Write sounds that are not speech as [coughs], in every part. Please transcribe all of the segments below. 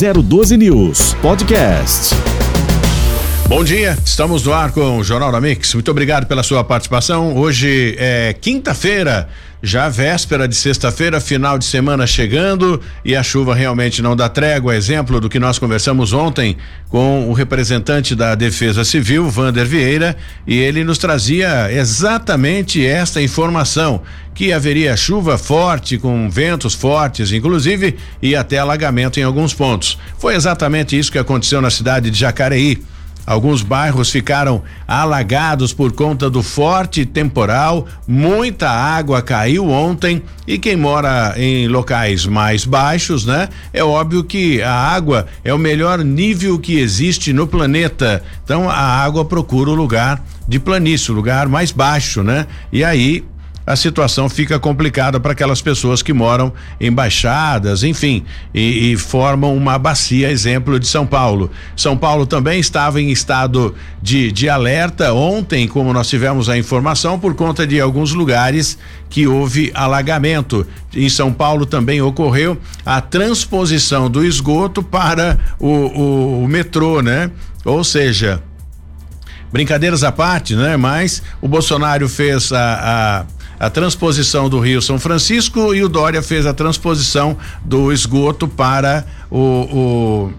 012 News Podcast. Bom dia, estamos no ar com o Jornal da Mix. Muito obrigado pela sua participação. Hoje é quinta-feira, já véspera de sexta-feira, final de semana chegando e a chuva realmente não dá trégua. Exemplo do que nós conversamos ontem com o representante da Defesa Civil, Vander Vieira, e ele nos trazia exatamente esta informação: que haveria chuva forte, com ventos fortes, inclusive, e até alagamento em alguns pontos. Foi exatamente isso que aconteceu na cidade de Jacareí. Alguns bairros ficaram alagados por conta do forte temporal, muita água caiu ontem e quem mora em locais mais baixos, né? É óbvio que a água é o melhor nível que existe no planeta. Então a água procura o lugar de planície, o lugar mais baixo, né? E aí a situação fica complicada para aquelas pessoas que moram em baixadas, enfim, e, e, formam uma bacia, exemplo de São Paulo. São Paulo também estava em estado de, de alerta ontem, como nós tivemos a informação, por conta de alguns lugares que houve alagamento. Em São Paulo também ocorreu a transposição do esgoto para o, o, o metrô, né? Ou seja, brincadeiras à parte, né? Mas o Bolsonaro fez a, a a transposição do Rio São Francisco e o Dória fez a transposição do esgoto para o,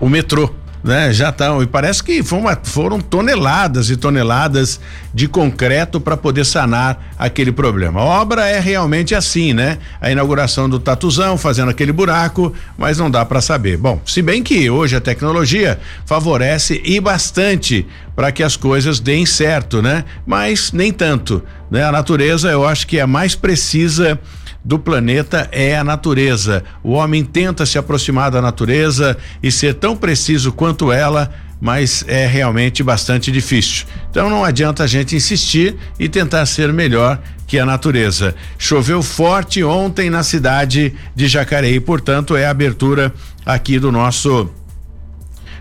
o, o metrô né? Já estão. E parece que uma, foram toneladas e toneladas de concreto para poder sanar aquele problema. A obra é realmente assim, né? A inauguração do Tatuzão, fazendo aquele buraco, mas não dá para saber. Bom, se bem que hoje a tecnologia favorece e bastante para que as coisas deem certo, né? Mas nem tanto, né? A natureza eu acho que é mais precisa do planeta é a natureza. O homem tenta se aproximar da natureza e ser tão preciso quanto ela, mas é realmente bastante difícil. Então não adianta a gente insistir e tentar ser melhor que a natureza. Choveu forte ontem na cidade de Jacareí, portanto, é a abertura aqui do nosso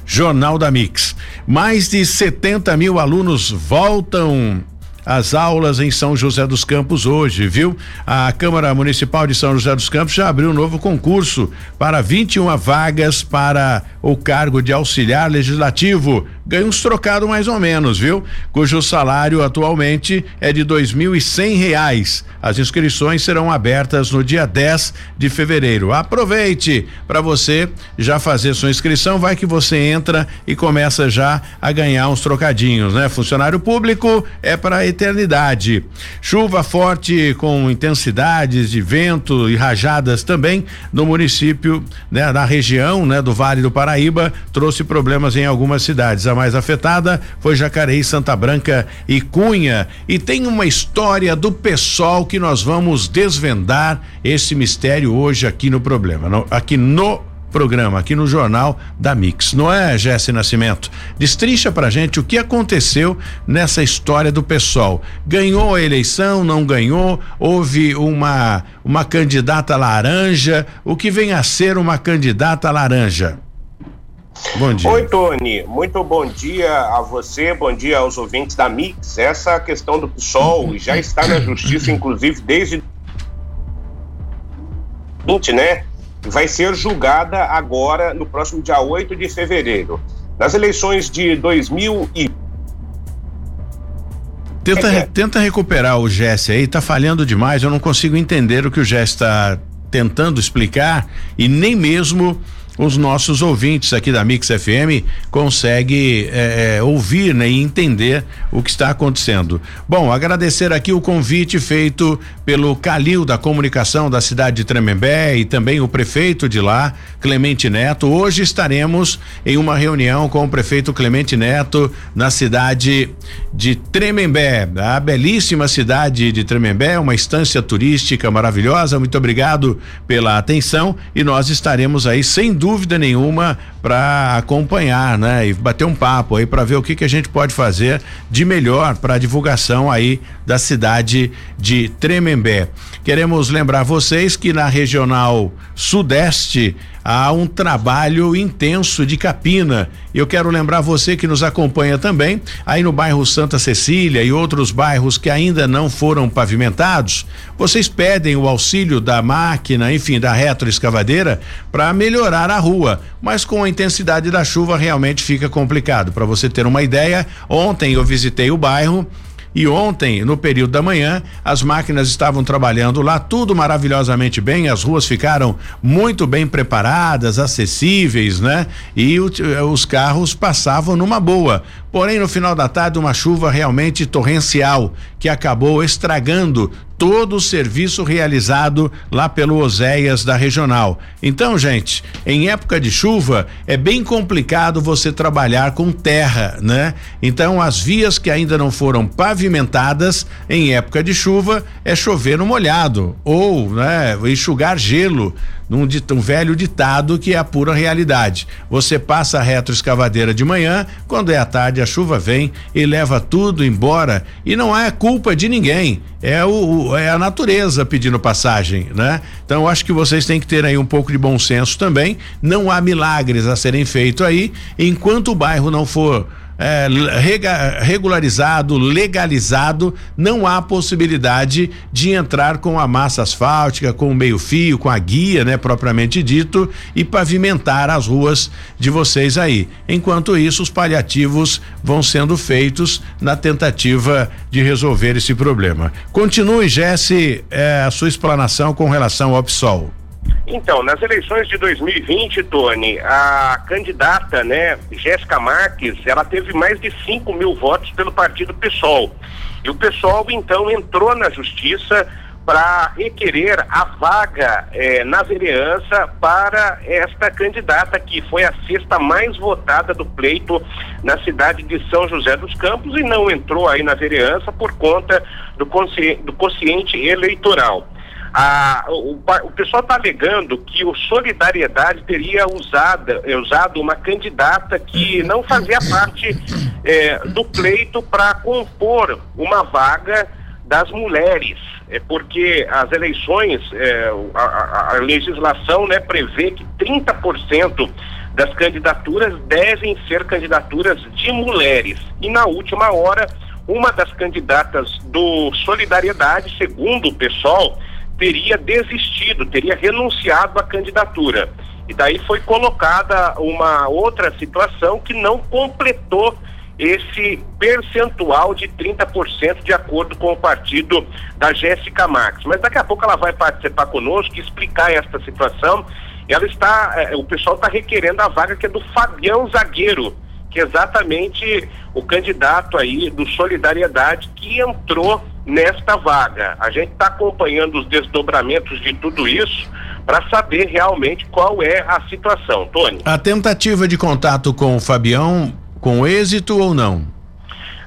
Jornal da Mix. Mais de 70 mil alunos voltam as aulas em São José dos Campos hoje, viu? A Câmara Municipal de São José dos Campos já abriu um novo concurso para 21 vagas para o cargo de auxiliar legislativo ganha uns trocados mais ou menos, viu? Cujo salário atualmente é de dois mil e cem reais. As inscrições serão abertas no dia 10 de fevereiro. Aproveite para você já fazer sua inscrição, vai que você entra e começa já a ganhar uns trocadinhos, né? Funcionário público é para a eternidade. Chuva forte com intensidades de vento e rajadas também no município, né? Na região, né? Do Vale do Paraíba trouxe problemas em algumas cidades. A mais afetada foi Jacareí, Santa Branca e Cunha. E tem uma história do pessoal que nós vamos desvendar esse mistério hoje aqui no problema, no, aqui no programa, aqui no Jornal da Mix. Não é, Jesse Nascimento? Destrincha pra gente o que aconteceu nessa história do pessoal. Ganhou a eleição, não ganhou? Houve uma uma candidata laranja? O que vem a ser uma candidata laranja? Bom dia. Oi, Tony. Muito bom dia a você, bom dia aos ouvintes da Mix. Essa questão do PSOL já está na justiça, inclusive, desde. né? Vai ser julgada agora, no próximo dia 8 de fevereiro. Nas eleições de 2000 e Tenta, é. tenta recuperar o Jesse aí, tá falhando demais. Eu não consigo entender o que o Jesse está tentando explicar e nem mesmo os nossos ouvintes aqui da Mix FM conseguem é, é, ouvir né, e entender o que está acontecendo. Bom, agradecer aqui o convite feito pelo Calil da Comunicação da cidade de Tremembé e também o prefeito de lá, Clemente Neto. Hoje estaremos em uma reunião com o prefeito Clemente Neto na cidade de Tremembé, a belíssima cidade de Tremembé, uma estância turística maravilhosa. Muito obrigado pela atenção e nós estaremos aí sem dúvida dúvida nenhuma para acompanhar, né? E bater um papo aí para ver o que que a gente pode fazer de melhor para a divulgação aí da cidade de Tremembé. Queremos lembrar vocês que na regional Sudeste há um trabalho intenso de capina. Eu quero lembrar você que nos acompanha também, aí no bairro Santa Cecília e outros bairros que ainda não foram pavimentados, vocês pedem o auxílio da máquina, enfim, da retroescavadeira para melhorar a rua, mas com a intensidade da chuva realmente fica complicado. Para você ter uma ideia, ontem eu visitei o bairro e ontem, no período da manhã, as máquinas estavam trabalhando lá, tudo maravilhosamente bem, as ruas ficaram muito bem preparadas, acessíveis, né? E o, os carros passavam numa boa. Porém, no final da tarde, uma chuva realmente torrencial que acabou estragando todo o serviço realizado lá pelo Oséias da regional. Então, gente, em época de chuva é bem complicado você trabalhar com terra, né? Então, as vias que ainda não foram pavimentadas em época de chuva é chover no molhado ou, né, enxugar gelo num um velho ditado que é a pura realidade. Você passa a retroescavadeira de manhã, quando é à tarde a chuva vem e leva tudo embora e não é culpa de ninguém. É o, é a natureza pedindo passagem, né? Então eu acho que vocês têm que ter aí um pouco de bom senso também. Não há milagres a serem feitos aí, enquanto o bairro não for é, regularizado, legalizado, não há possibilidade de entrar com a massa asfáltica, com o meio-fio, com a guia, né, propriamente dito, e pavimentar as ruas de vocês aí. Enquanto isso, os paliativos vão sendo feitos na tentativa de resolver esse problema. Continue, Jesse, é, a sua explanação com relação ao PSOL. Então, nas eleições de 2020, Tony, a candidata, né, Jéssica Marques, ela teve mais de 5 mil votos pelo partido PSOL. E o PSOL, então, entrou na justiça para requerer a vaga eh, na vereança para esta candidata, que foi a sexta mais votada do pleito na cidade de São José dos Campos e não entrou aí na vereança por conta do, consciente, do consciente eleitoral. O, o pessoal está alegando que o Solidariedade teria usado, é, usado uma candidata que não fazia parte é, do pleito para compor uma vaga das mulheres, é porque as eleições, a, a, a, legislação né, prevê que 30% das candidaturas devem ser candidaturas de mulheres. E na última hora, uma das candidatas do Solidariedade, segundo o pessoal, teria desistido, teria renunciado à candidatura. E daí foi colocada uma outra situação que não completou esse percentual de 30% de acordo com o partido da Jéssica Marques. Mas daqui a pouco ela vai participar conosco e explicar esta situação. Ela está, eh, o pessoal está requerendo a vaga que é do Fabião Zagueiro, que é exatamente o candidato aí do Solidariedade que entrou nesta vaga. A gente está acompanhando os desdobramentos de tudo isso para saber realmente qual é a situação. Tony. A tentativa de contato com o Fabião, com êxito ou não?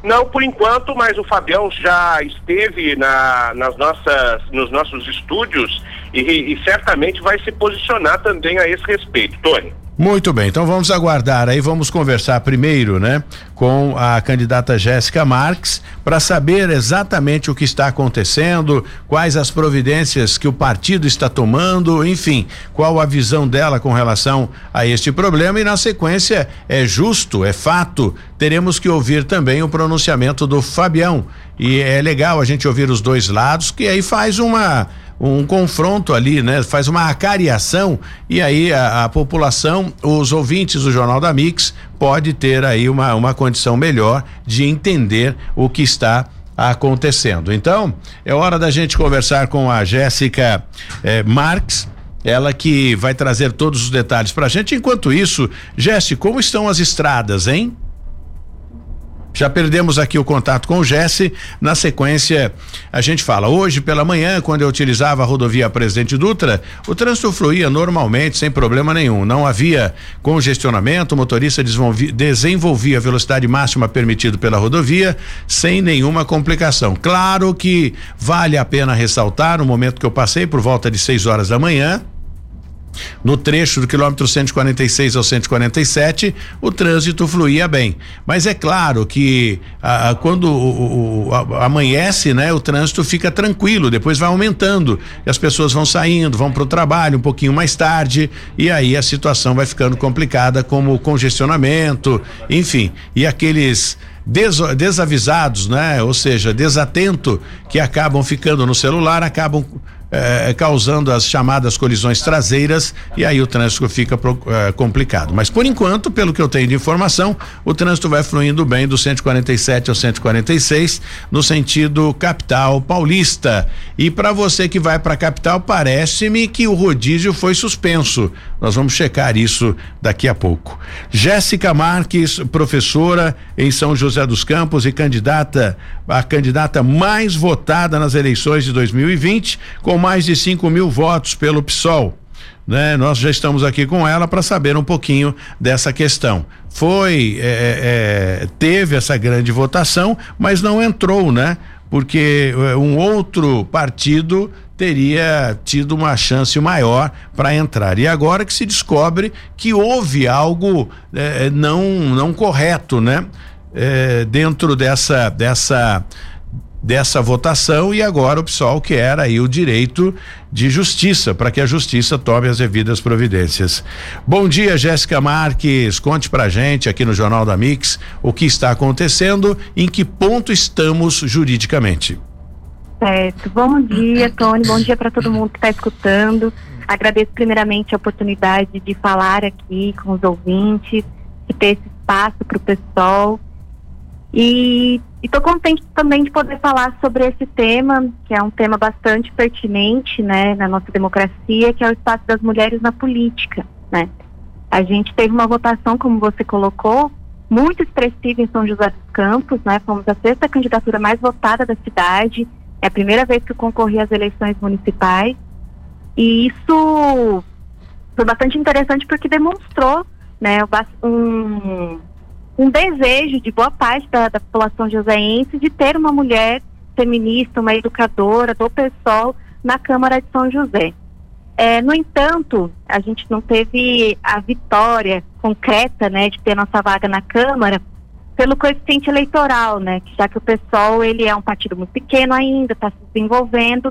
Não, por enquanto, mas o Fabião já esteve na, nas nossas, nos nossos estúdios e, e certamente vai se posicionar também a esse respeito, Tony. Muito bem, então vamos aguardar aí, vamos conversar primeiro, né, com a candidata Jéssica Marques para saber exatamente o que está acontecendo, quais as providências que o partido está tomando, enfim, qual a visão dela com relação a este problema. E na sequência é justo, é fato, teremos que ouvir também o pronunciamento do Fabião. E é legal a gente ouvir os dois lados que aí faz uma um confronto ali, né? Faz uma acariação e aí a, a, população, os ouvintes do Jornal da Mix pode ter aí uma, uma condição melhor de entender o que está acontecendo. Então, é hora da gente conversar com a Jéssica eh, ela que vai trazer todos os detalhes pra gente. Enquanto isso, Jéssica, como estão as estradas, hein? Já perdemos aqui o contato com o Jesse. Na sequência, a gente fala. Hoje pela manhã, quando eu utilizava a rodovia Presidente Dutra, o trânsito fluía normalmente, sem problema nenhum. Não havia congestionamento, o motorista desenvolvia a velocidade máxima permitida pela rodovia sem nenhuma complicação. Claro que vale a pena ressaltar no momento que eu passei, por volta de 6 horas da manhã, No trecho do quilômetro 146 ao 147, o trânsito fluía bem. Mas é claro que quando o, o, a, amanhece, né, o trânsito fica tranquilo, depois vai aumentando e as pessoas vão saindo, vão para o trabalho um pouquinho mais tarde e aí a situação vai ficando complicada, como congestionamento, enfim, e aqueles des, desavisados, né? Ou seja, desatento que acabam ficando no celular, acabam eh, causando as chamadas colisões traseiras e aí o trânsito fica pro, eh, complicado. Mas por enquanto, pelo que eu tenho de informação, o trânsito vai fluindo bem do 147 ao 146 no sentido capital paulista. E para você que vai para a capital, parece-me que o rodízio foi suspenso. Nós vamos checar isso daqui a pouco. Jéssica Marques, professora em São José dos Campos e candidata a candidata mais votada nas eleições de 2020, com mais de 5 mil votos pelo PSOL. Né? Nós já estamos aqui com ela para saber um pouquinho dessa questão. Foi, é, é, teve essa grande votação, mas não entrou, né? Porque é, um outro partido teria tido uma chance maior para entrar. E agora que se descobre que houve algo é, não não correto, né? É, dentro dessa dessa dessa votação e agora o pessoal quer aí o direito de justiça para que a justiça tome as devidas providências. Bom dia, Jéssica Marques, conte pra gente aqui no Jornal da Mix o que está acontecendo, em que ponto estamos juridicamente. Certo. Bom dia, Tony. Bom dia para todo mundo que está escutando. Agradeço primeiramente a oportunidade de falar aqui com os ouvintes, de ter esse espaço para o pessoal e estou contente também de poder falar sobre esse tema, que é um tema bastante pertinente, né, na nossa democracia, que é o espaço das mulheres na política, né. A gente teve uma votação, como você colocou, muito expressiva em São José dos Campos, né, fomos a sexta candidatura mais votada da cidade, é a primeira vez que eu concorri às eleições municipais, e isso foi bastante interessante porque demonstrou, né, um um desejo de boa parte da, da população joseense de ter uma mulher feminista, uma educadora do PSOL na Câmara de São José. É, no entanto, a gente não teve a vitória concreta, né, de ter nossa vaga na Câmara pelo coeficiente eleitoral, né, já que o PSOL ele é um partido muito pequeno ainda, está se desenvolvendo.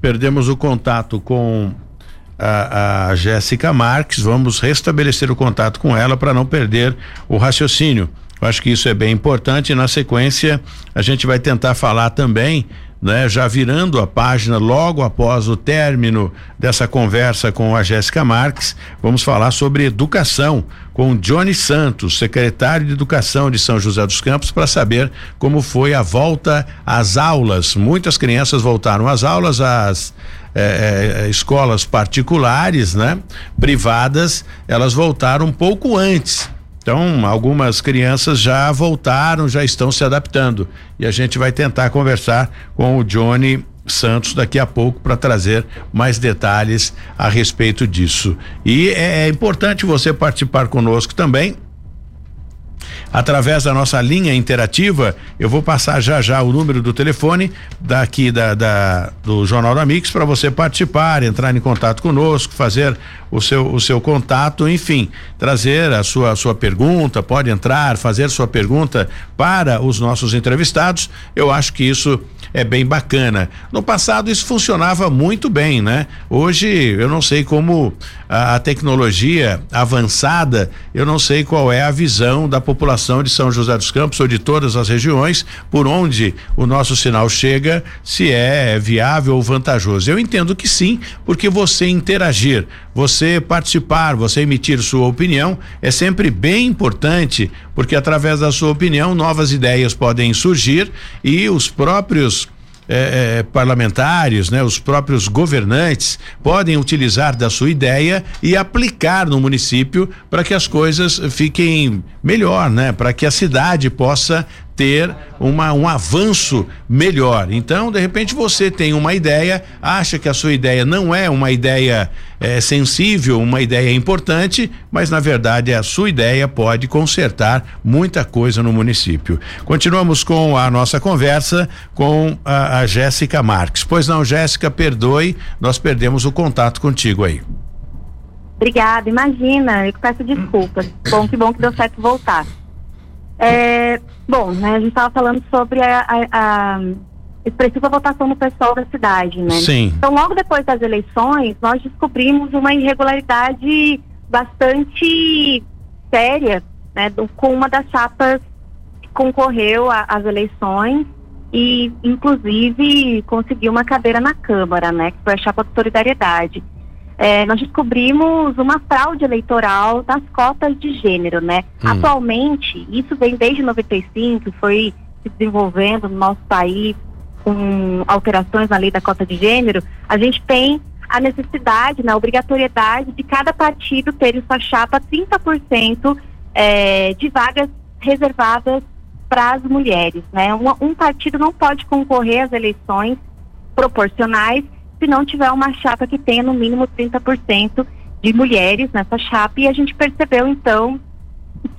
Perdemos o contato com a, a Jéssica Marques. Vamos restabelecer o contato com ela para não perder o raciocínio. Eu acho que isso é bem importante. Na sequência, a gente vai tentar falar também, né, já virando a página logo após o término dessa conversa com a Jéssica Marques, vamos falar sobre educação com Johnny Santos, secretário de Educação de São José dos Campos, para saber como foi a volta às aulas. Muitas crianças voltaram às aulas, as é, é, escolas particulares, né? Privadas, elas voltaram um pouco antes. Então, algumas crianças já voltaram, já estão se adaptando. E a gente vai tentar conversar com o Johnny Santos daqui a pouco para trazer mais detalhes a respeito disso. E é, é importante você participar conosco também através da nossa linha interativa. Eu vou passar já já o número do telefone daqui da, da do Jornal da Mix para você participar, entrar em contato conosco, fazer o seu o seu contato, enfim, trazer a sua sua pergunta, pode entrar, fazer sua pergunta para os nossos entrevistados. Eu acho que isso é bem bacana. No passado isso funcionava muito bem, né? Hoje eu não sei como a, tecnologia avançada, eu não sei qual é a visão da população de São José dos Campos ou de todas as regiões por onde o nosso sinal chega, se é viável ou vantajoso. Eu entendo que sim, porque você interagir, você participar, você emitir sua opinião é sempre bem importante, porque através da sua opinião novas ideias podem surgir e os próprios é, é, parlamentares, né, os próprios governantes podem utilizar da sua ideia e aplicar no município para que as coisas fiquem melhor, né, para que a cidade possa ter uma, um avanço melhor. Então, de repente, você tem uma ideia, acha que a sua ideia não é uma ideia é, sensível, uma ideia importante, mas na verdade a sua ideia pode consertar muita coisa no município. Continuamos com a nossa conversa com a, a Jéssica Marques. Pois não, Jéssica, perdoe, nós perdemos o contato contigo aí. Obrigada, imagina, eu peço desculpas. bom, que bom que deu certo voltar. É, bom, né, a gente estava falando sobre a, a, a expressiva votação no pessoal da cidade, né? Sim. Então, logo depois das eleições, nós descobrimos uma irregularidade bastante séria, né, do, com uma das chapas que concorreu às eleições e, inclusive, conseguiu uma cadeira na Câmara, né, que foi a chapa de solidariedade é, nós descobrimos uma fraude eleitoral das cotas de gênero, né? Hum. Atualmente, isso vem desde 95, foi se desenvolvendo no nosso país com alterações na lei da cota de gênero, a gente tem a necessidade, na obrigatoriedade de cada partido ter em sua chapa 30% é, de vagas reservadas para as mulheres, né? Um, um partido não pode concorrer às eleições proporcionais se não tiver uma chapa que tenha no mínimo 30% de mulheres nessa chapa. E a gente percebeu, então,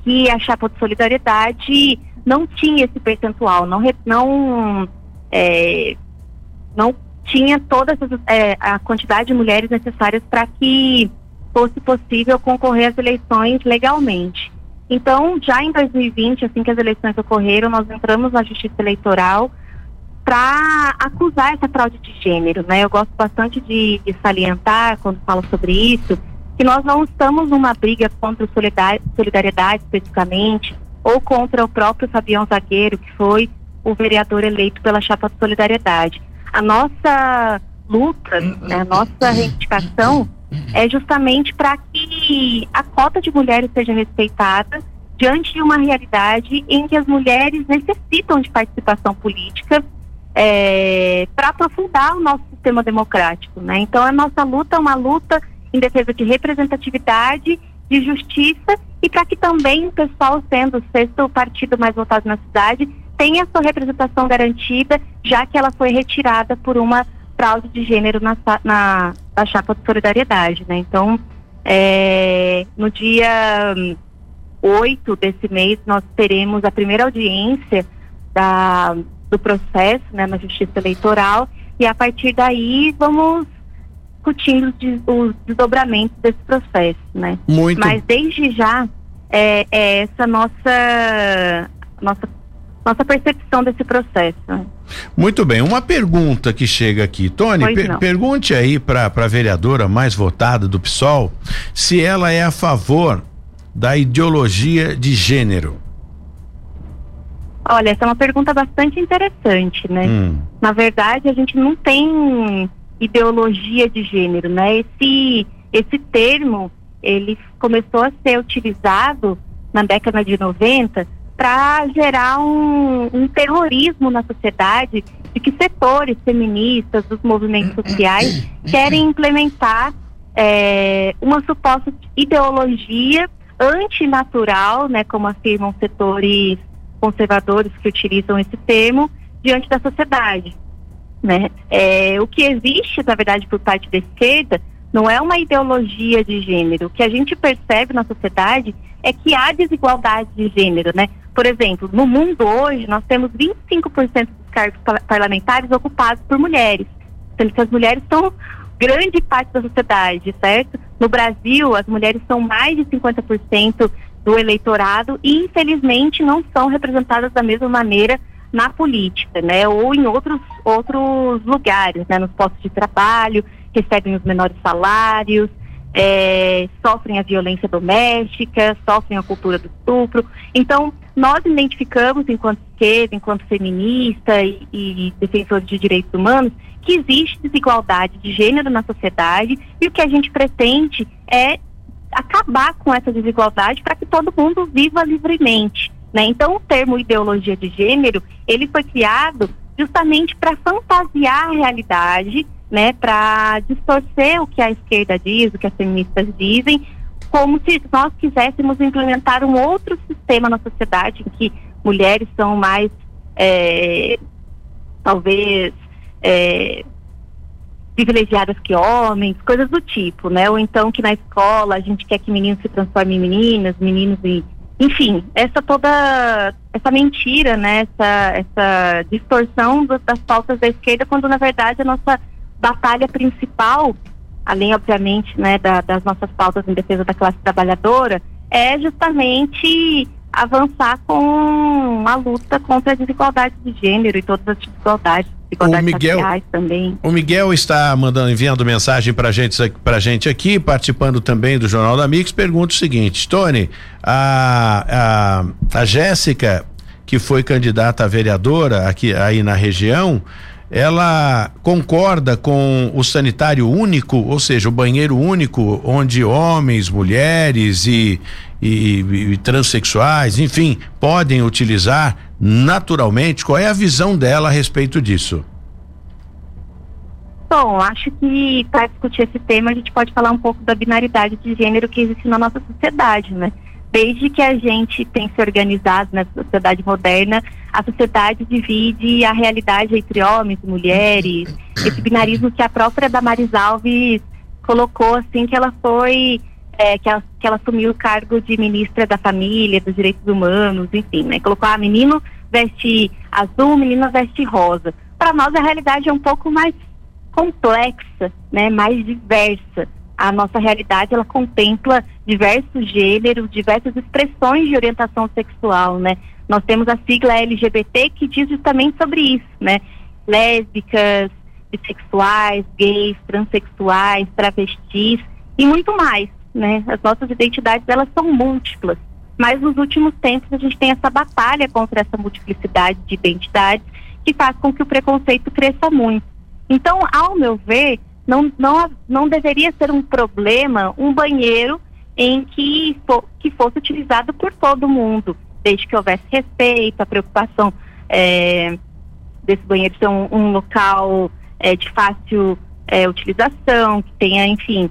que a chapa de solidariedade não tinha esse percentual, não, não, é, não tinha toda é, a quantidade de mulheres necessárias para que fosse possível concorrer às eleições legalmente. Então, já em 2020, assim que as eleições ocorreram, nós entramos na Justiça Eleitoral para acusar essa fraude de gênero, né? Eu gosto bastante de, de, salientar quando falo sobre isso que nós não estamos numa briga contra o solidariedade especificamente ou contra o próprio Fabião Zagueiro, que foi o vereador eleito pela chapa de solidariedade. A nossa luta, né, a nossa reivindicação é justamente para que a cota de mulheres seja respeitada diante de uma realidade em que as mulheres necessitam de participação política é, para aprofundar o nosso sistema democrático. Né? Então, a nossa luta é uma luta em defesa de representatividade, de justiça e para que também o pessoal, sendo o sexto partido mais votado na cidade, tenha sua representação garantida, já que ela foi retirada por uma fraude de gênero na, na, na chapa de solidariedade. Né? Então, é, no dia 8 desse mês, nós teremos a primeira audiência da do processo né, na justiça eleitoral e a partir daí vamos discutindo os desdobramentos desse processo, né? Muito. Mas desde já é, é essa nossa nossa nossa percepção desse processo. Muito bem, uma pergunta que chega aqui, Tony, per pergunte aí para a vereadora mais votada do PSOL se ela é a favor da ideologia de gênero. Olha, essa é uma pergunta bastante interessante, né? Hum. Na verdade, a gente não tem ideologia de gênero, né? Esse, esse termo, ele começou a ser utilizado na década de 90 para gerar um, um terrorismo na sociedade de que setores feministas, dos movimentos sociais, [coughs] querem implementar é, uma suposta ideologia antinatural, né, como afirmam setores conservadores que utilizam esse termo diante da sociedade. Né? É, o que existe, na verdade, por parte da esquerda não é uma ideologia de gênero. O que a gente percebe na sociedade é que há desigualdade de gênero, né? Por exemplo, no mundo hoje nós temos 25% dos cargos parlamentares ocupados por mulheres, sendo que as mulheres são grande parte da sociedade, certo? No Brasil, as mulheres são mais de 50% do eleitorado e infelizmente não são representadas da mesma maneira na política, né? Ou em outros outros lugares, né? Nos postos de trabalho, recebem os menores salários, é, sofrem a violência doméstica, sofrem a cultura do estupro. Então, nós identificamos, enquanto esquerda, enquanto feminista e, e defensores de direitos humanos, que existe desigualdade de gênero na sociedade e o que a gente pretende é acabar com essa desigualdade para que todo mundo viva livremente. Né? Então, o termo ideologia de gênero, ele foi criado justamente para fantasiar a realidade, né, para distorcer o que a esquerda diz, o que as feministas dizem, como se nós quiséssemos implementar um outro sistema na sociedade em que mulheres são mais, é, talvez, é, privilegiadas que homens, coisas do tipo, né? Ou então que na escola a gente quer que meninos se transformem em meninas, meninos em enfim, essa toda essa mentira, né, essa, essa distorção das pautas da esquerda, quando na verdade a nossa batalha principal, além obviamente, né, da, das nossas pautas em defesa da classe trabalhadora, é justamente avançar com a luta contra a desigualdade de gênero e todas as desigualdades o Miguel, também. O Miguel está mandando, enviando mensagem para gente, pra gente aqui, participando também do Jornal da Mix. Pergunta o seguinte: Tony, a, a, a Jéssica, que foi candidata a vereadora aqui aí na região, ela concorda com o sanitário único, ou seja, o banheiro único, onde homens, mulheres e, e, e, transexuais, enfim, podem utilizar naturalmente. Qual é a visão dela a respeito disso? Bom, acho que para discutir esse tema a gente pode falar um pouco da binaridade de gênero que existe na nossa sociedade, né? Desde que a gente tem se organizado na sociedade moderna, a sociedade divide a realidade entre homens e mulheres, esse binarismo que a própria Damaris Alves colocou assim que ela foi é, que, ela, que ela assumiu o cargo de ministra da família, dos direitos humanos, enfim, né? Colocou, ah, menino veste azul, menina veste rosa. Para nós a realidade é um pouco mais complexa, né? Mais diversa. A nossa realidade ela contempla diversos gêneros, diversas expressões de orientação sexual, né? Nós temos a sigla LGBT que diz justamente sobre isso, né? Lésbicas, bissexuais, gays, transexuais, travestis e muito mais né? As nossas identidades elas são múltiplas, mas nos últimos tempos a gente tem essa batalha contra essa multiplicidade de identidades que faz com que o preconceito cresça muito. Então, ao meu ver, não, não, não deveria ser um problema um banheiro em que, for, que fosse utilizado por todo mundo, desde que houvesse respeito, a preocupação é, desse banheiro ser um, um local é, de fácil é, utilização, que tenha, enfim,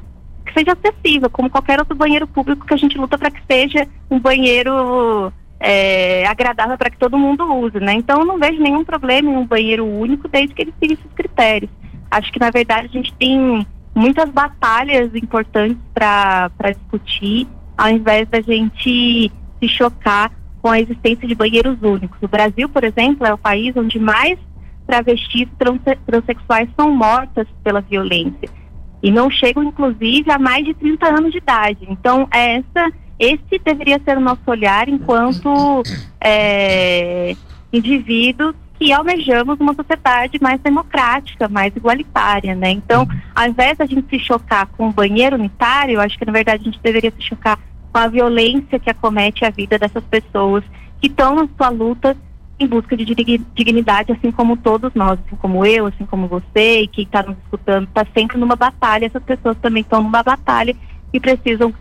que seja acessível, como qualquer outro banheiro público que a gente luta para que seja um banheiro é, agradável para que todo mundo use, né? Então eu não vejo nenhum problema em um banheiro único desde que ele siga esses critérios. Acho que na verdade a gente tem muitas batalhas importantes para discutir, ao invés da gente se chocar com a existência de banheiros únicos. O Brasil, por exemplo, é o país onde mais travestis trans transexuais são mortas pela violência e não chegam, inclusive, a mais de 30 anos de idade. Então, essa, esse deveria ser o nosso olhar enquanto [coughs] é, indivíduos que almejamos uma sociedade mais democrática, mais igualitária, né? Então, ao invés da gente se chocar com o banheiro unitário, eu acho que, na verdade, a gente deveria se chocar com a violência que acomete a vida dessas pessoas que estão na sua luta em busca de dignidade, assim como todos nós, assim como eu, assim como você e quem está nos escutando, está sempre numa batalha. Essas pessoas também estão numa batalha e precisam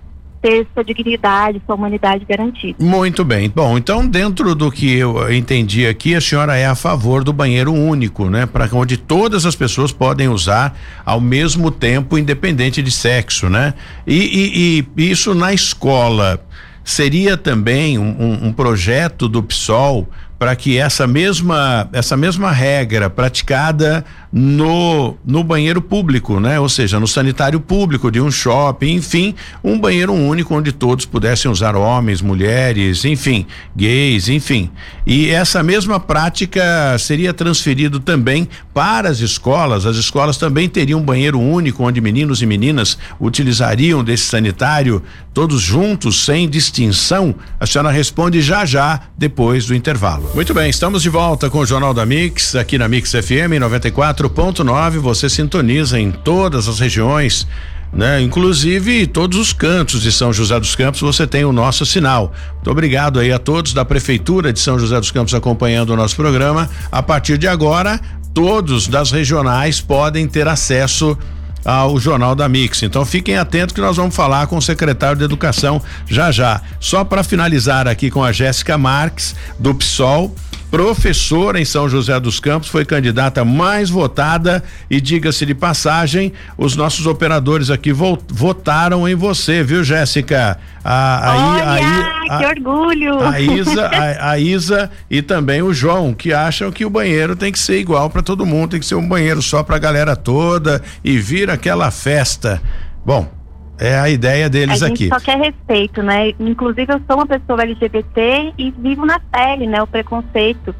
ter sua dignidade, sua humanidade garantida. Muito bem. Bom, então dentro do que eu entendi aqui, a senhora é a favor do banheiro único, né? Para onde todas as pessoas podem usar ao mesmo tempo, independente de sexo, né? E, e, e isso na escola seria também um, um, um projeto do PSOL para que essa mesma essa mesma regra praticada no, no banheiro público, né? Ou seja, no sanitário público de um shopping, enfim, um banheiro único onde todos pudessem usar homens, mulheres, enfim, gays, enfim. E essa mesma prática seria transferido também para as escolas. As escolas também teriam um banheiro único onde meninos e meninas utilizariam desse sanitário todos juntos, sem distinção. A senhora responde já já depois do intervalo. Muito bem, estamos de volta com o Jornal da Mix aqui na Mix FM 94 4.9 você sintoniza em todas as regiões, né? Inclusive todos os cantos de São José dos Campos você tem o nosso sinal. Muito obrigado aí a todos da prefeitura de São José dos Campos acompanhando o nosso programa. A partir de agora, todos das regionais podem ter acesso ao Jornal da Mix. Então fiquem atentos que nós vamos falar com o secretário de Educação já já. Só para finalizar aqui com a Jéssica Marques do PSOL professora em São José dos Campos, foi candidata mais votada e diga-se de passagem, os nossos operadores aqui votaram em você, viu, Jéssica? A, a, Olha, a, que orgulho! A Isa, a, [laughs] a, Isa e também o João, que acham que o banheiro tem que ser igual para todo mundo, tem que ser um banheiro só para a galera toda e vir aquela festa. Bom, é a ideia deles aqui. A gente só quer respeito, né? Inclusive eu sou uma pessoa LGBT e vivo na pele, né? O preconceito.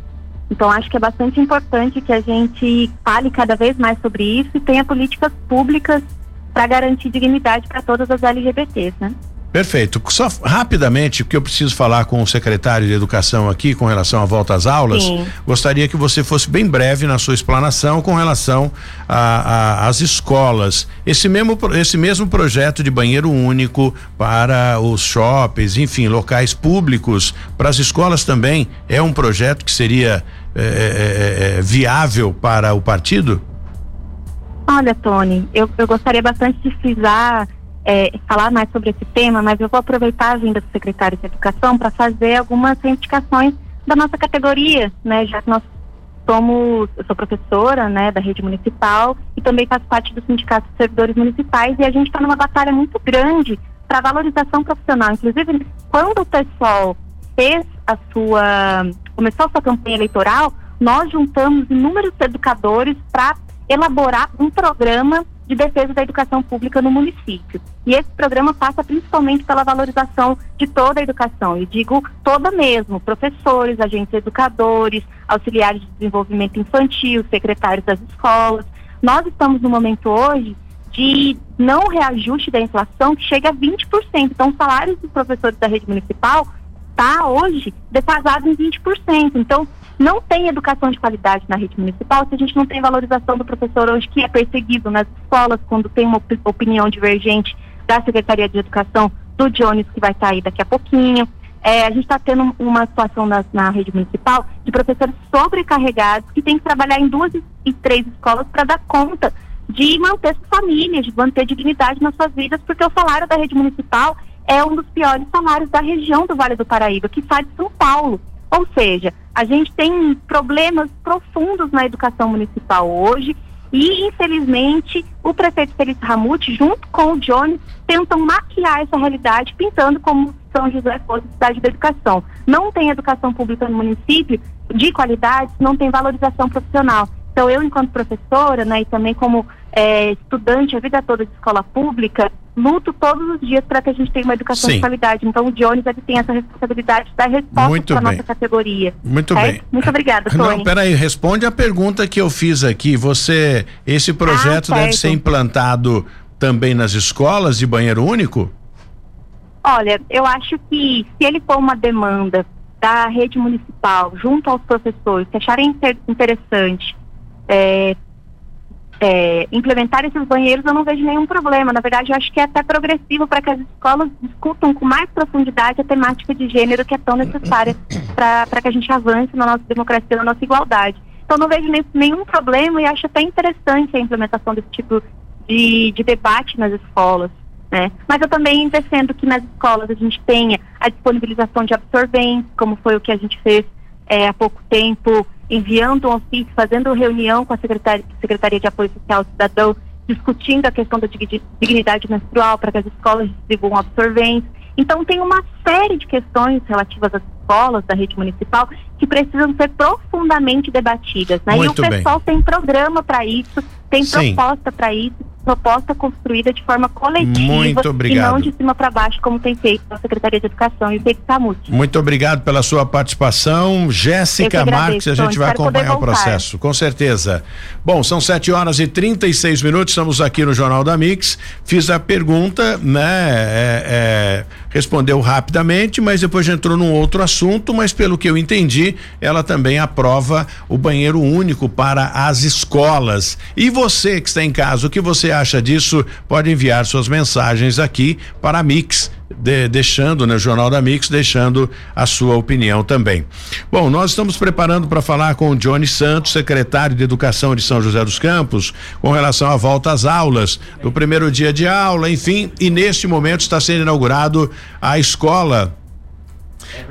Então acho que é bastante importante que a gente fale cada vez mais sobre isso e tenha políticas públicas para garantir dignidade para todas as LGBTs, né? Perfeito. Só rapidamente, porque eu preciso falar com o secretário de Educação aqui com relação à volta às aulas. Sim. Gostaria que você fosse bem breve na sua explanação com relação às escolas. Esse mesmo, esse mesmo projeto de banheiro único para os shoppings, enfim, locais públicos, para as escolas também, é um projeto que seria é, é, é, viável para o partido? Olha, Tony, eu, eu gostaria bastante de frisar é, falar mais sobre esse tema, mas eu vou aproveitar a vinda do secretário de Educação para fazer algumas reivindicações da nossa categoria, né? Já que nós somos, eu sou professora, né, da rede municipal e também faço parte do sindicato de servidores municipais e a gente está numa batalha muito grande para valorização profissional. Inclusive, quando o pessoal fez a sua, começou a sua campanha eleitoral, nós juntamos inúmeros educadores para elaborar um programa de defesa da educação pública no município. E esse programa passa principalmente pela valorização de toda a educação, e digo toda mesmo, professores, agentes educadores, auxiliares de desenvolvimento infantil, secretários das escolas. Nós estamos no momento hoje de não reajuste da inflação que chega a 20%. Então, os salários dos professores da rede municipal está hoje defasado em 20%. Então, não tem educação de qualidade na rede municipal se a gente não tem valorização do professor hoje que é perseguido nas escolas quando tem uma opinião divergente da Secretaria de Educação do Jones que vai sair daqui a pouquinho. É, a gente está tendo uma situação na, na, rede municipal de professores sobrecarregados que têm que trabalhar em duas e três escolas para dar conta de manter suas famílias, de manter dignidade nas suas vidas, porque o salário da rede municipal é um dos piores salários da região do Vale do Paraíba, que sai de São Paulo. Ou seja, a gente tem problemas profundos na educação municipal hoje e, infelizmente, o prefeito Felício Ramute, junto com o Jones, tentam maquiar essa realidade, pintando como São José fosse cidade da educação. Não tem educação pública no município de qualidade, não tem valorização profissional. Então, eu, enquanto professora, né, e também como é, estudante a vida toda de escola pública, luto todos os dias para que a gente tenha uma educação Sim. de qualidade. Então, o Jones ele tem essa responsabilidade de dar resposta para nossa categoria. Muito é? bem. Muito obrigada, Tony. Não, peraí, responde a pergunta que eu fiz aqui. Você, esse projeto ah, deve ser implantado também nas escolas de banheiro único? Olha, eu acho que se ele for uma demanda da rede municipal, junto aos professores, que acharem interessante é, é, implementar esses banheiros, eu não vejo nenhum problema. Na verdade, eu acho que é até progressivo para que as escolas discutam com mais profundidade a temática de gênero que é tão necessária para que a gente avance na nossa democracia, na nossa igualdade. Então, não vejo nenhum problema e acho até interessante a implementação desse tipo de, de debate nas escolas. Né? Mas eu também defendo que nas escolas a gente tenha a disponibilização de absorventes, como foi o que a gente fez é, há pouco tempo enviando um ofício, fazendo reunião com a Secretaria, Secretaria de Apoio Social Cidadão, discutindo a questão da dignidade menstrual para que as escolas distribuam absorventes. Então, tem uma série de questões relativas às escolas da rede municipal que precisam ser profundamente debatidas. Né? e o pessoal bem. tem programa para isso, tem Sim. proposta para isso proposta construída de forma coletiva Muito obrigado. e não de cima para baixo, como tem feito a Secretaria de Educação e o Pedro Samute. Muito obrigado pela sua participação. Jéssica Marques, a gente vai acompanhar o processo, com certeza. Bom, são 7 horas e 36 minutos, estamos aqui no Jornal da Mix. Fiz a pergunta, né? É, é, respondeu rapidamente, mas depois entrou num outro assunto, mas pelo que eu entendi, ela também aprova o banheiro único para as escolas. E você que está em casa, o que você acha disso? Pode enviar suas mensagens aqui para a Mix de, deixando, né, Jornal da Mix, deixando a sua opinião também. Bom, nós estamos preparando para falar com o Johnny Santos, secretário de Educação de São José dos Campos, com relação à volta às aulas, do primeiro dia de aula, enfim, e neste momento está sendo inaugurado a escola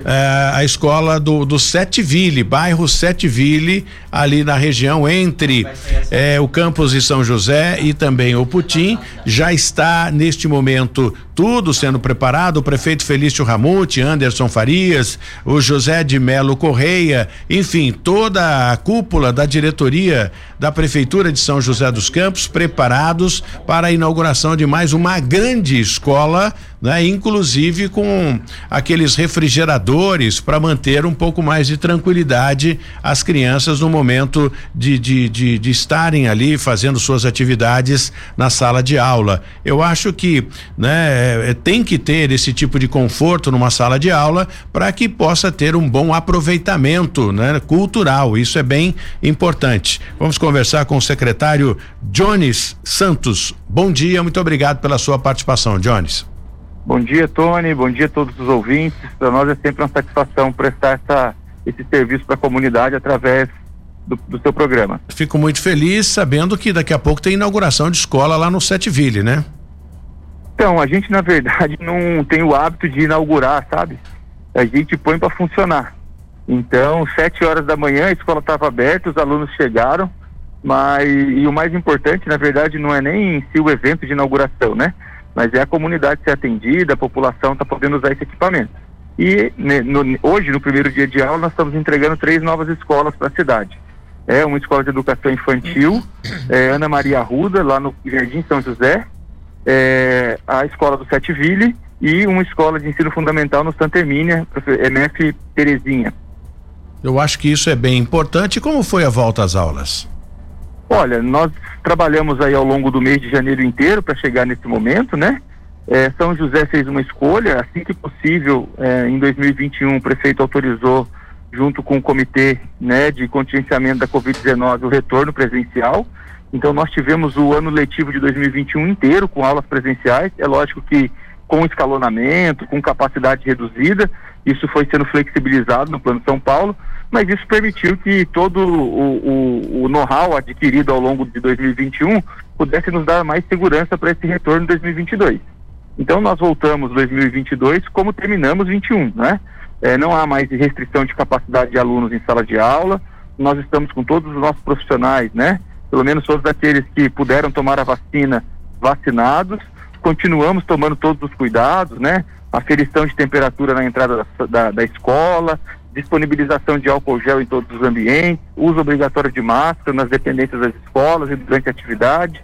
é, a escola do, do Ville, bairro Ville, ali na região entre é, o campus de São José e também o Putim. Já está neste momento tudo sendo preparado. O prefeito Felício Ramute, Anderson Farias, o José de Melo Correia, enfim, toda a cúpula da diretoria da Prefeitura de São José dos Campos preparados para a inauguração de mais uma grande escola né? Inclusive com aqueles refrigeradores para manter um pouco mais de tranquilidade as crianças no momento de, de, de, de, estarem ali fazendo suas atividades na sala de aula. Eu acho que, né, é, tem que ter esse tipo de conforto numa sala de aula para que possa ter um bom aproveitamento, né, cultural. Isso é bem importante. Vamos conversar com o secretário Jones Santos. Bom dia, muito obrigado pela sua participação, Jones. Bom dia, Tony. Bom dia a todos os ouvintes. Para nós é sempre uma satisfação prestar essa, esse serviço para a comunidade através do, do, seu programa. Fico muito feliz sabendo que daqui a pouco tem inauguração de escola lá no Setville, né? Então, a gente na verdade [laughs] não tem o hábito de inaugurar, sabe? A gente põe para funcionar. Então, sete horas da manhã a escola estava aberta, os alunos chegaram, mas e o mais importante, na verdade, não é nem em si o evento de inauguração, né? mas é a comunidade ser atendida, a população está podendo usar esse equipamento. E né, no, hoje, no primeiro dia de aula, nós estamos entregando três novas escolas para a cidade. É uma escola de educação infantil, é, Ana Maria Arruda, lá no Jardim São José, é, a escola do Sete Ville e uma escola de ensino fundamental no Santa Hermínia, MF Terezinha. Eu acho que isso é bem importante. Como foi a volta às aulas? Olha, nós trabalhamos aí ao longo do mês de janeiro inteiro para chegar nesse momento, né? É, São José fez uma escolha, assim que possível, é, em 2021 o prefeito autorizou, junto com o comitê né, de contingenciamento da Covid-19, o retorno presencial. Então nós tivemos o ano letivo de 2021 inteiro com aulas presenciais. É lógico que com escalonamento, com capacidade reduzida, isso foi sendo flexibilizado no Plano São Paulo, mas isso permitiu que todo o, o, o know-how adquirido ao longo de 2021 pudesse nos dar mais segurança para esse retorno em 2022. Então nós voltamos 2022 como terminamos 21, né? É, não há mais restrição de capacidade de alunos em sala de aula. Nós estamos com todos os nossos profissionais, né? Pelo menos todos aqueles que puderam tomar a vacina vacinados. Continuamos tomando todos os cuidados, né? Aferição de temperatura na entrada da, da, da escola, disponibilização de álcool gel em todos os ambientes, uso obrigatório de máscara nas dependências das escolas e durante a atividade,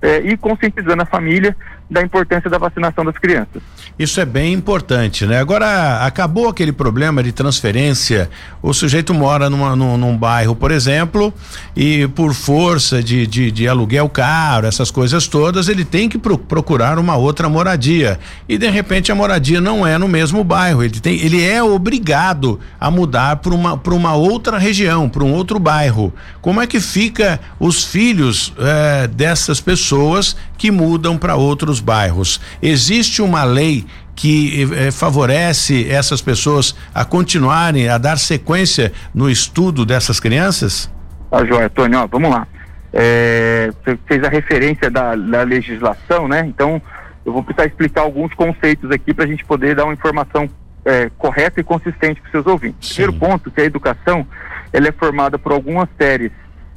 é, e conscientizando a família da importância da vacinação das crianças. Isso é bem importante, né? Agora, acabou aquele problema de transferência. O sujeito mora numa, num, num bairro, por exemplo, e por força de, de, de, aluguel caro, essas coisas todas, ele tem que pro, procurar uma outra moradia. E de repente a moradia não é no mesmo bairro. Ele, tem, ele é obrigado a mudar para uma, uma outra região, para um outro bairro. Como é que fica os filhos eh, dessas pessoas que mudam para outros bairros? Existe uma lei que eh, favorece essas pessoas a continuarem, a dar sequência no estudo dessas crianças? Ah, Joia, Tony, ó, vamos lá. É, você fez a referência da, da legislação, né? Então, eu vou precisar explicar alguns conceitos aqui para a gente poder dar uma informação é, correta e consistente para os seus ouvintes. Sim. Primeiro ponto, que a educação ela é formada por algumas séries,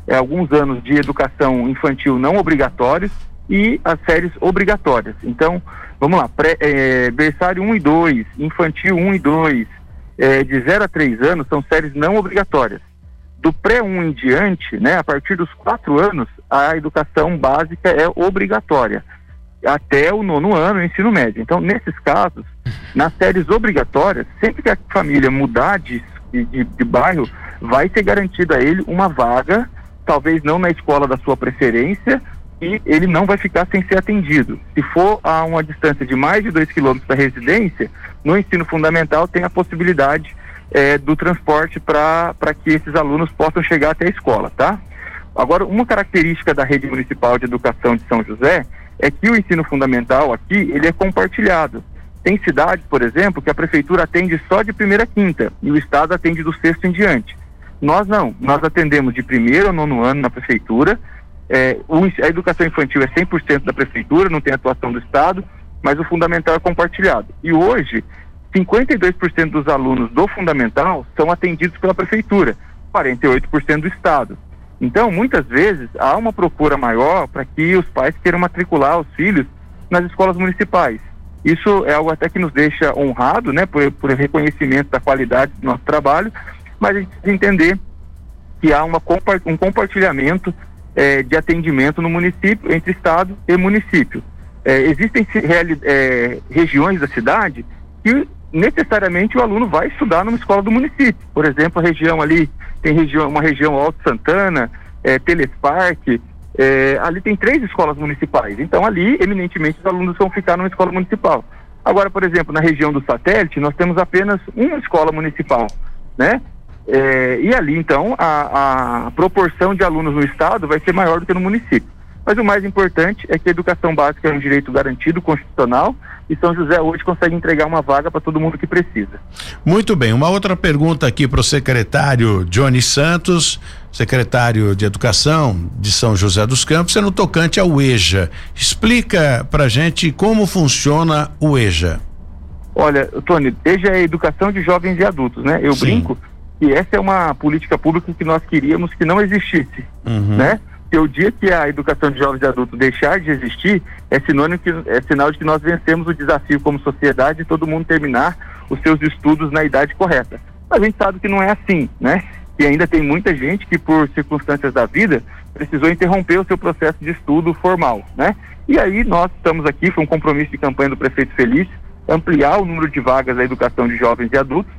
é, alguns anos de educação infantil não obrigatórios e as séries obrigatórias. Então, vamos lá, pré, é, berçário 1 e 2, infantil 1 e 2, é, de 0 a 3 anos são séries não obrigatórias. Do pré 1 em diante, né, a partir dos 4 anos, a educação básica é obrigatória, até o nono ano, o ensino médio. Então, nesses casos, nas séries obrigatórias, sempre que a família mudar de, de, de bairro, vai ser garantida a ele uma vaga, talvez não na escola da sua preferência, e ele não vai ficar sem ser atendido. Se for a uma distância de mais de 2 quilômetros da residência, no ensino fundamental tem a possibilidade é, do transporte para que esses alunos possam chegar até a escola, tá? Agora, uma característica da rede municipal de educação de São José é que o ensino fundamental aqui, ele é compartilhado. Tem cidades, por exemplo, que a prefeitura atende só de primeira a quinta e o estado atende do sexto em diante. Nós não, nós atendemos de primeiro a nono ano na prefeitura, é, a educação infantil é 100% da prefeitura, não tem atuação do Estado, mas o fundamental é compartilhado. E hoje, 52% dos alunos do fundamental são atendidos pela prefeitura, 48% do estado. Então, muitas vezes, há uma procura maior para que os pais queiram matricular os filhos nas escolas municipais. Isso é algo até que nos deixa honrado, né, por, por reconhecimento da qualidade do nosso trabalho, mas a gente precisa entender que há uma, um compartilhamento é, de atendimento no município, entre Estado e município. É, existem é, regiões da cidade que necessariamente o aluno vai estudar numa escola do município. Por exemplo, a região ali, tem região, uma região Alto Santana, é, Telespark, é, ali tem três escolas municipais. Então, ali, eminentemente, os alunos vão ficar numa escola municipal. Agora, por exemplo, na região do satélite, nós temos apenas uma escola municipal, né? É, e ali, então, a, a proporção de alunos no estado vai ser maior do que no município. Mas o mais importante é que a educação básica é um direito garantido, constitucional, e São José hoje consegue entregar uma vaga para todo mundo que precisa. Muito bem, uma outra pergunta aqui para o secretário Johnny Santos, secretário de Educação de São José dos Campos, é no tocante ao EJA. Explica para gente como funciona o EJA. Olha, Tony, EJA é Educação de Jovens e Adultos, né? Eu Sim. brinco que essa é uma política pública que nós queríamos que não existisse, uhum. né? que o dia que a educação de jovens e adultos deixar de existir, é sinônimo que é sinal de que nós vencemos o desafio como sociedade de todo mundo terminar os seus estudos na idade correta. Mas a gente sabe que não é assim, né? E ainda tem muita gente que por circunstâncias da vida precisou interromper o seu processo de estudo formal, né? E aí nós estamos aqui, foi um compromisso de campanha do prefeito Feliz, ampliar o número de vagas da educação de jovens e adultos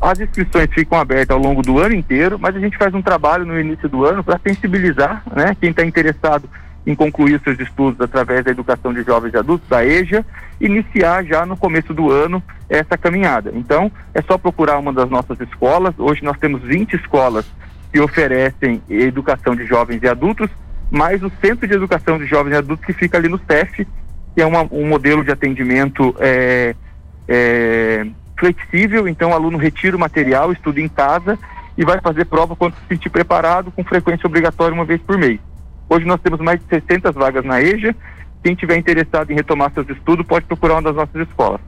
as inscrições ficam abertas ao longo do ano inteiro, mas a gente faz um trabalho no início do ano para sensibilizar né, quem está interessado em concluir seus estudos através da educação de jovens e adultos, da EJA, iniciar já no começo do ano essa caminhada. Então, é só procurar uma das nossas escolas. Hoje nós temos 20 escolas que oferecem educação de jovens e adultos, mais o Centro de Educação de Jovens e Adultos que fica ali no CEF, que é uma, um modelo de atendimento é, é, flexível, então o aluno retira o material, estuda em casa e vai fazer prova quando se sentir preparado, com frequência obrigatória uma vez por mês. Hoje nós temos mais de 600 vagas na EJA. Quem tiver interessado em retomar seus estudos pode procurar uma das nossas escolas.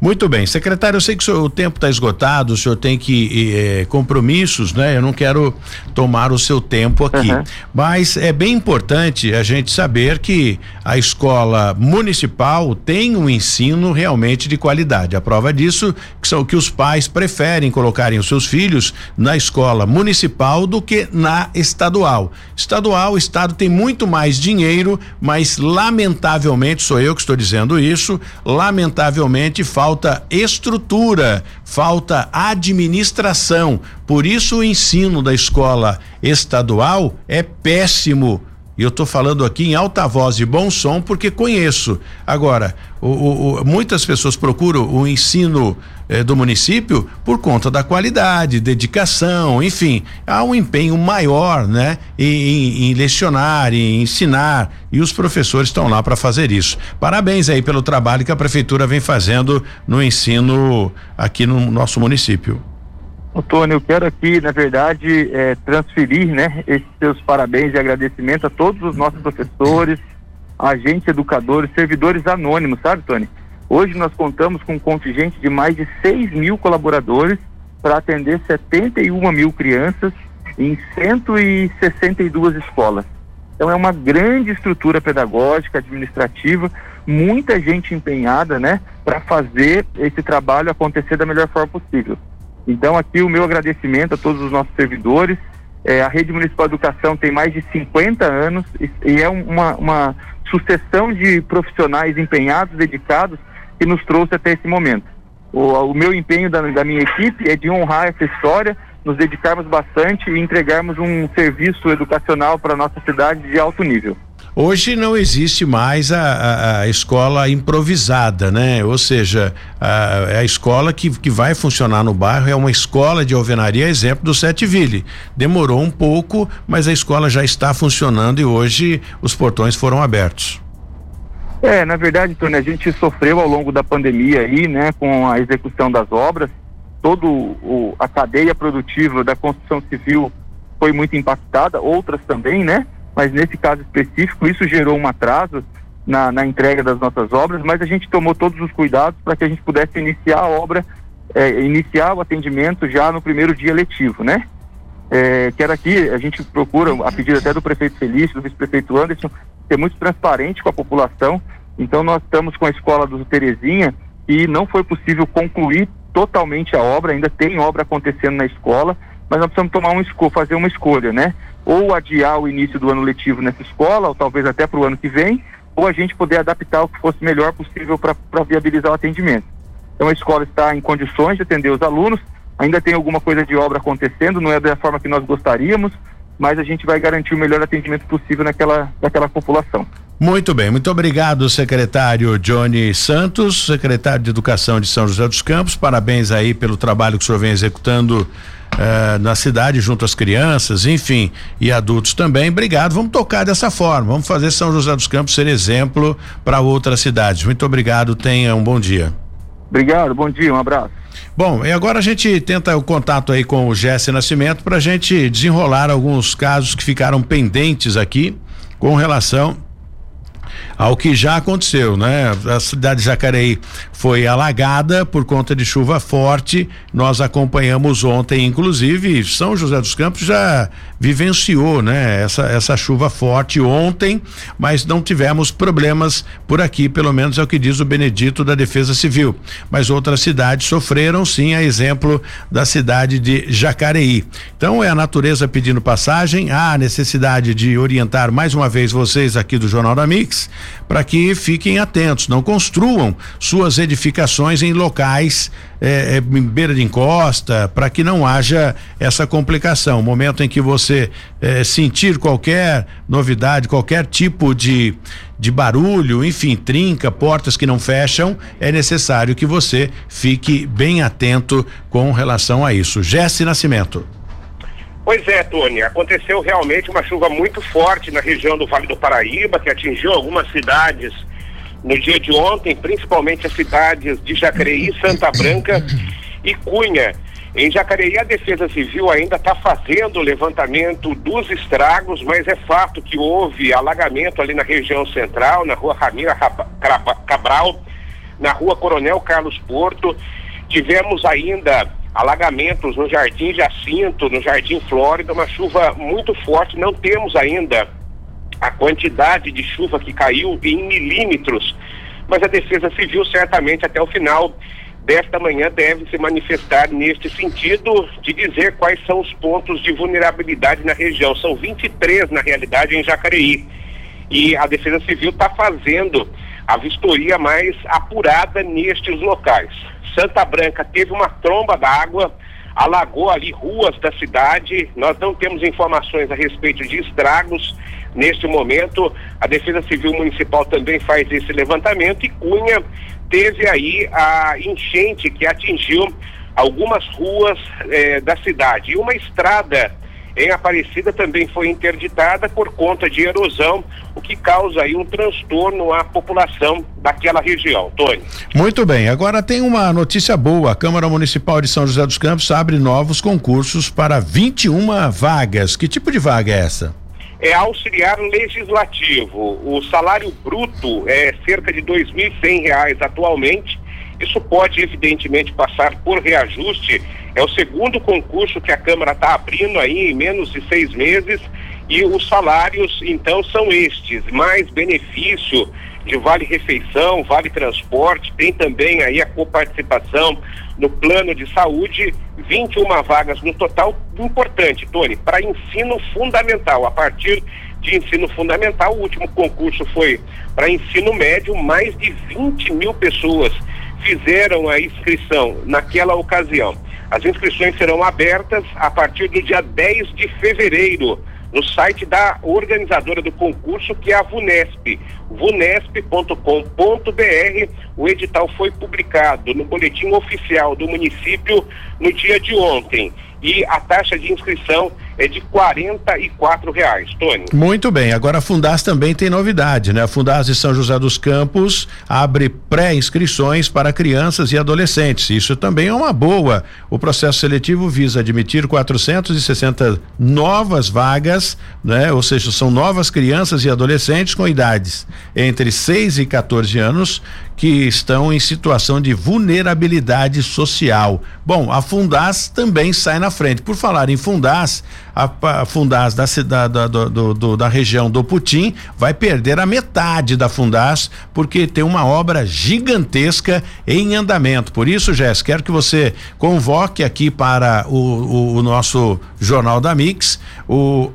Muito bem, secretário, eu sei que o, senhor, o tempo está esgotado, o senhor tem que eh, compromissos, né? Eu não quero tomar o seu tempo aqui, uhum. mas é bem importante a gente saber que a escola municipal tem um ensino realmente de qualidade. A prova disso que são que os pais preferem colocarem os seus filhos na escola municipal do que na estadual. Estadual, o estado tem muito mais dinheiro, mas lamentavelmente sou eu que estou dizendo isso, lamentavelmente falta estrutura, falta administração. Por isso o ensino da escola estadual é péssimo. E eu estou falando aqui em alta voz e bom som porque conheço. Agora, o, o, o, muitas pessoas procuram o ensino eh, do município por conta da qualidade, dedicação, enfim, há um empenho maior, né, em, em lecionar, em ensinar, e os professores estão lá para fazer isso. Parabéns aí pelo trabalho que a prefeitura vem fazendo no ensino aqui no nosso município. Antônio, eu quero aqui, na verdade, é, transferir né, esses seus parabéns e agradecimento a todos os nossos professores, agentes educadores, servidores anônimos, sabe, Tony? Hoje nós contamos com um contingente de mais de 6 mil colaboradores para atender 71 mil crianças em 162 escolas. Então é uma grande estrutura pedagógica, administrativa, muita gente empenhada, né, para fazer esse trabalho acontecer da melhor forma possível. Então, aqui o meu agradecimento a todos os nossos servidores. É, a Rede Municipal de Educação tem mais de 50 anos e, e é uma, uma sucessão de profissionais empenhados, dedicados, que nos trouxe até esse momento. O, o meu empenho da, da minha equipe é de honrar essa história, nos dedicarmos bastante e entregarmos um serviço educacional para a nossa cidade de alto nível. Hoje não existe mais a, a, a, escola improvisada, né? Ou seja, a, a escola que, que vai funcionar no bairro é uma escola de alvenaria, exemplo do Sete Ville. Demorou um pouco, mas a escola já está funcionando e hoje os portões foram abertos. É, na verdade, Tony, a gente sofreu ao longo da pandemia aí, né, com a execução das obras, todo o, a cadeia produtiva da construção civil foi muito impactada, outras também, né? mas nesse caso específico isso gerou um atraso na, na entrega das nossas obras, mas a gente tomou todos os cuidados para que a gente pudesse iniciar a obra, é, iniciar o atendimento já no primeiro dia letivo, né? É, que era aqui, a gente procura, a pedido até do prefeito Felício, do vice-prefeito Anderson, ser muito transparente com a população. Então nós estamos com a escola do Terezinha e não foi possível concluir totalmente a obra, ainda tem obra acontecendo na escola, mas nós precisamos tomar um fazer uma escolha, né? Ou adiar o início do ano letivo nessa escola, ou talvez até para o ano que vem, ou a gente poder adaptar o que fosse melhor possível para viabilizar o atendimento. Então a escola está em condições de atender os alunos, ainda tem alguma coisa de obra acontecendo, não é da forma que nós gostaríamos, mas a gente vai garantir o melhor atendimento possível naquela, naquela população. Muito bem, muito obrigado, secretário Johnny Santos, secretário de Educação de São José dos Campos. Parabéns aí pelo trabalho que o senhor vem executando uh, na cidade junto às crianças, enfim, e adultos também. Obrigado. Vamos tocar dessa forma. Vamos fazer São José dos Campos ser exemplo para outras cidades. Muito obrigado. Tenha um bom dia. Obrigado. Bom dia. Um abraço. Bom, e agora a gente tenta o contato aí com o Jesse Nascimento para a gente desenrolar alguns casos que ficaram pendentes aqui com relação ao que já aconteceu, né? A cidade de Jacareí foi alagada por conta de chuva forte. Nós acompanhamos ontem, inclusive, São José dos Campos já vivenciou, né? Essa, essa chuva forte ontem, mas não tivemos problemas por aqui, pelo menos é o que diz o Benedito da Defesa Civil. Mas outras cidades sofreram, sim, a exemplo da cidade de Jacareí. Então é a natureza pedindo passagem, há necessidade de orientar mais uma vez vocês aqui do Jornal da Mix para que fiquem atentos, não construam suas edificações em locais é, é, beira de encosta, para que não haja essa complicação. Momento em que você é, sentir qualquer novidade, qualquer tipo de, de barulho, enfim, trinca, portas que não fecham, é necessário que você fique bem atento com relação a isso. Jesse Nascimento. Pois é, Tony, aconteceu realmente uma chuva muito forte na região do Vale do Paraíba, que atingiu algumas cidades no dia de ontem, principalmente as cidades de Jacareí, Santa Branca e Cunha. Em Jacareí, a Defesa Civil ainda está fazendo o levantamento dos estragos, mas é fato que houve alagamento ali na região central, na rua Ramira Cabral, na rua Coronel Carlos Porto. Tivemos ainda alagamentos no Jardim Jacinto, no Jardim Flórida, uma chuva muito forte. Não temos ainda a quantidade de chuva que caiu em milímetros, mas a Defesa Civil certamente até o final desta manhã deve se manifestar neste sentido de dizer quais são os pontos de vulnerabilidade na região. São 23 na realidade em Jacareí. E a Defesa Civil está fazendo a vistoria mais apurada nestes locais. Santa Branca teve uma tromba d'água, alagou ali ruas da cidade. Nós não temos informações a respeito de estragos neste momento. A Defesa Civil Municipal também faz esse levantamento e Cunha teve aí a enchente que atingiu algumas ruas eh, da cidade. E uma estrada em Aparecida também foi interditada por conta de erosão, o que causa aí um transtorno à população daquela região. Tony. Muito bem, agora tem uma notícia boa. A Câmara Municipal de São José dos Campos abre novos concursos para 21 vagas. Que tipo de vaga é essa? É auxiliar legislativo. O salário bruto é cerca de R$ reais atualmente. Isso pode, evidentemente, passar por reajuste é o segundo concurso que a Câmara está abrindo aí em menos de seis meses e os salários, então, são estes, mais benefício de vale refeição, vale transporte, tem também aí a coparticipação no plano de saúde, 21 vagas no total, importante, Tony, para ensino fundamental. A partir de ensino fundamental, o último concurso foi para ensino médio, mais de 20 mil pessoas fizeram a inscrição naquela ocasião. As inscrições serão abertas a partir do dia 10 de fevereiro no site da organizadora do concurso, que é a VUNESP, vunesp.com.br. O edital foi publicado no boletim oficial do município no dia de ontem. e a taxa de inscrição é de R$ reais, Tony. Muito bem, agora a Fundas também tem novidade, né? A Fundas de São José dos Campos abre pré-inscrições para crianças e adolescentes. Isso também é uma boa. O processo seletivo visa admitir 460 novas vagas, né? Ou seja, são novas crianças e adolescentes com idades entre 6 e 14 anos que estão em situação de vulnerabilidade social. Bom, a Fundas também sai na frente. Por falar em Fundas, a, a Fundas da, da, da, do, do, da região do Putim vai perder a metade da Fundas porque tem uma obra gigantesca em andamento. Por isso, Jéssica, quero que você convoque aqui para o, o, o nosso Jornal da Mix o,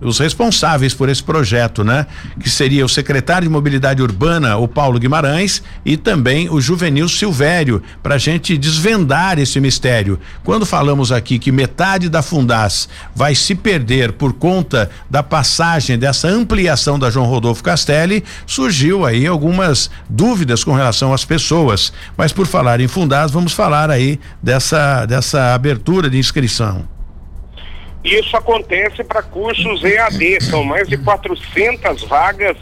os responsáveis por esse projeto, né? Que seria o secretário de Mobilidade Urbana, o Paulo Guimarães, e também o Juvenil Silvério, para a gente desvendar esse mistério. Quando falamos aqui que metade da Fundas vai se perder por conta da passagem dessa ampliação da João Rodolfo Castelli, surgiu aí algumas dúvidas com relação às pessoas. Mas por falar em Fundas, vamos falar aí dessa dessa abertura de inscrição. Isso acontece para cursos EAD, são mais de 400 vagas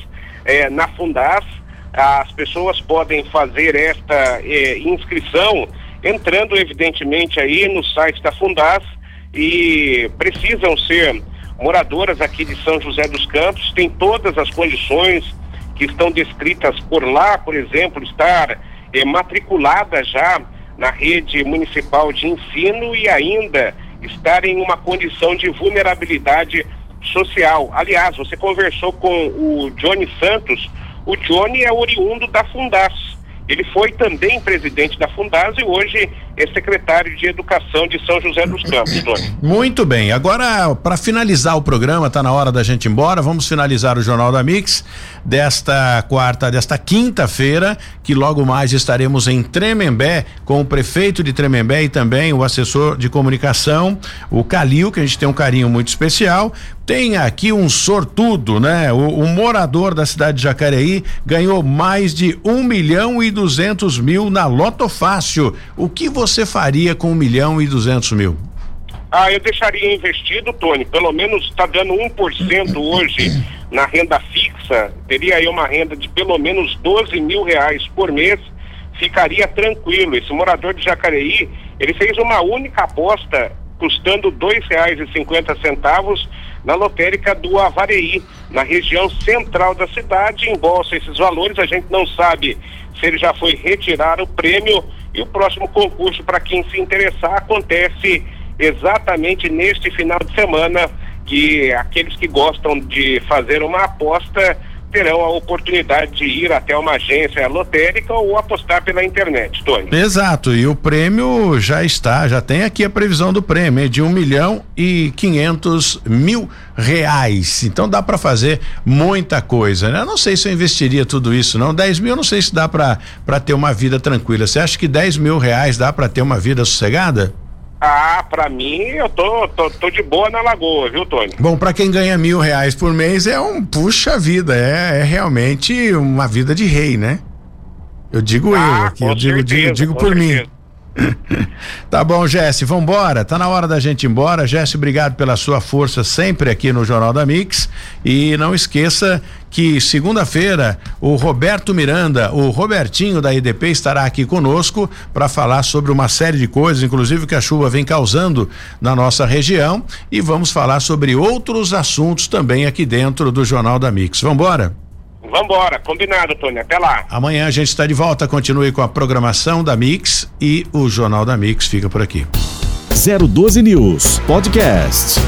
eh, na Fundas. As pessoas podem fazer esta eh, inscrição entrando, evidentemente, aí no site da Fundas e precisam ser moradoras aqui de São José dos Campos, tem todas as condições que estão descritas por lá, por exemplo, estar eh, matriculada já na rede municipal de ensino e ainda estar em uma condição de vulnerabilidade social. Aliás, você conversou com o Johnny Santos, o Johnny é oriundo da Fundas ele foi também presidente da Fundas e hoje é secretário de Educação de São José dos Campos, [coughs] Tony. Muito bem. Agora, para finalizar o programa, está na hora da gente ir embora. Vamos finalizar o Jornal da Mix desta quarta, desta quinta-feira, que logo mais estaremos em Tremembé com o prefeito de Tremembé e também o assessor de comunicação, o Calil, que a gente tem um carinho muito especial. Tem aqui um sortudo, né? O, o morador da cidade de Jacareí ganhou mais de um milhão e duzentos mil na Loto Fácil. O que você faria com um milhão e duzentos mil? Ah, eu deixaria investido, Tony. Pelo menos está dando 1% hoje na renda fixa. Teria aí uma renda de pelo menos 12 mil reais por mês. Ficaria tranquilo. Esse morador de Jacareí, ele fez uma única aposta custando dois reais e cinquenta centavos na lotérica do Avareí, na região central da cidade, embolsa esses valores. A gente não sabe se ele já foi retirar o prêmio e o próximo concurso, para quem se interessar, acontece exatamente neste final de semana, que aqueles que gostam de fazer uma aposta terão a oportunidade de ir até uma agência lotérica ou apostar pela internet, Tony. Exato, e o prêmio já está, já tem aqui a previsão do prêmio, é de um milhão e quinhentos mil reais. Então dá para fazer muita coisa, né? Eu não sei se eu investiria tudo isso, não. 10 mil, eu não sei se dá para ter uma vida tranquila. Você acha que 10 mil reais dá para ter uma vida sossegada? Ah, pra mim, eu tô, tô, tô de boa na lagoa, viu, Tony? Bom, pra quem ganha mil reais por mês é um puxa vida, é, é realmente uma vida de rei, né? Eu digo ah, eu aqui, eu digo, certeza, digo, digo por certeza. mim. [laughs] tá bom, Jesse, vambora. Tá na hora da gente ir embora. Jesse, obrigado pela sua força sempre aqui no Jornal da Mix. E não esqueça que segunda-feira o Roberto Miranda, o Robertinho da IDP, estará aqui conosco para falar sobre uma série de coisas, inclusive que a chuva vem causando na nossa região. E vamos falar sobre outros assuntos também aqui dentro do Jornal da Mix. Vambora? Vambora, combinado, Tony. Até lá. Amanhã a gente está de volta. Continue com a programação da Mix e o Jornal da Mix fica por aqui. 012 News Podcast.